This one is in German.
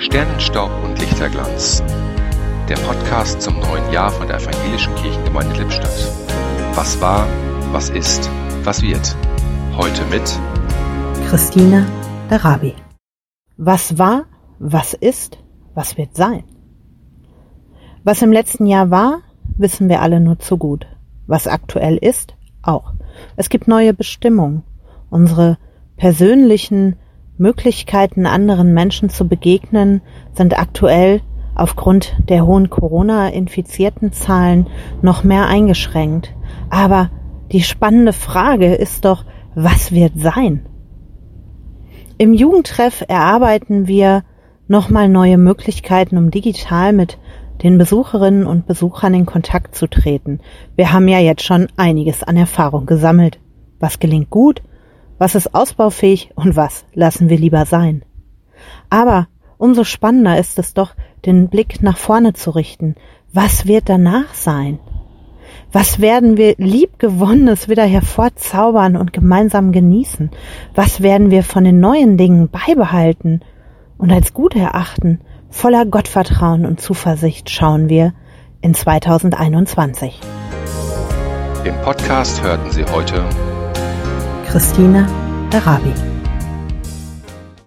Sternenstaub und Lichterglanz. Der Podcast zum neuen Jahr von der Evangelischen Kirchengemeinde Lippstadt. Was war, was ist, was wird. Heute mit Christine Darabi. Was war, was ist, was wird sein? Was im letzten Jahr war, wissen wir alle nur zu gut. Was aktuell ist, auch. Es gibt neue Bestimmungen. Unsere persönlichen Möglichkeiten, anderen Menschen zu begegnen, sind aktuell aufgrund der hohen Corona-infizierten Zahlen noch mehr eingeschränkt. Aber die spannende Frage ist doch, was wird sein? Im Jugendtreff erarbeiten wir nochmal neue Möglichkeiten, um digital mit den Besucherinnen und Besuchern in Kontakt zu treten. Wir haben ja jetzt schon einiges an Erfahrung gesammelt. Was gelingt gut, was ist ausbaufähig und was lassen wir lieber sein? Aber umso spannender ist es doch, den Blick nach vorne zu richten. Was wird danach sein? Was werden wir liebgewonnenes wieder hervorzaubern und gemeinsam genießen? Was werden wir von den neuen Dingen beibehalten und als gut erachten? Voller Gottvertrauen und Zuversicht schauen wir in 2021. Im Podcast hörten Sie heute Christine Darabi.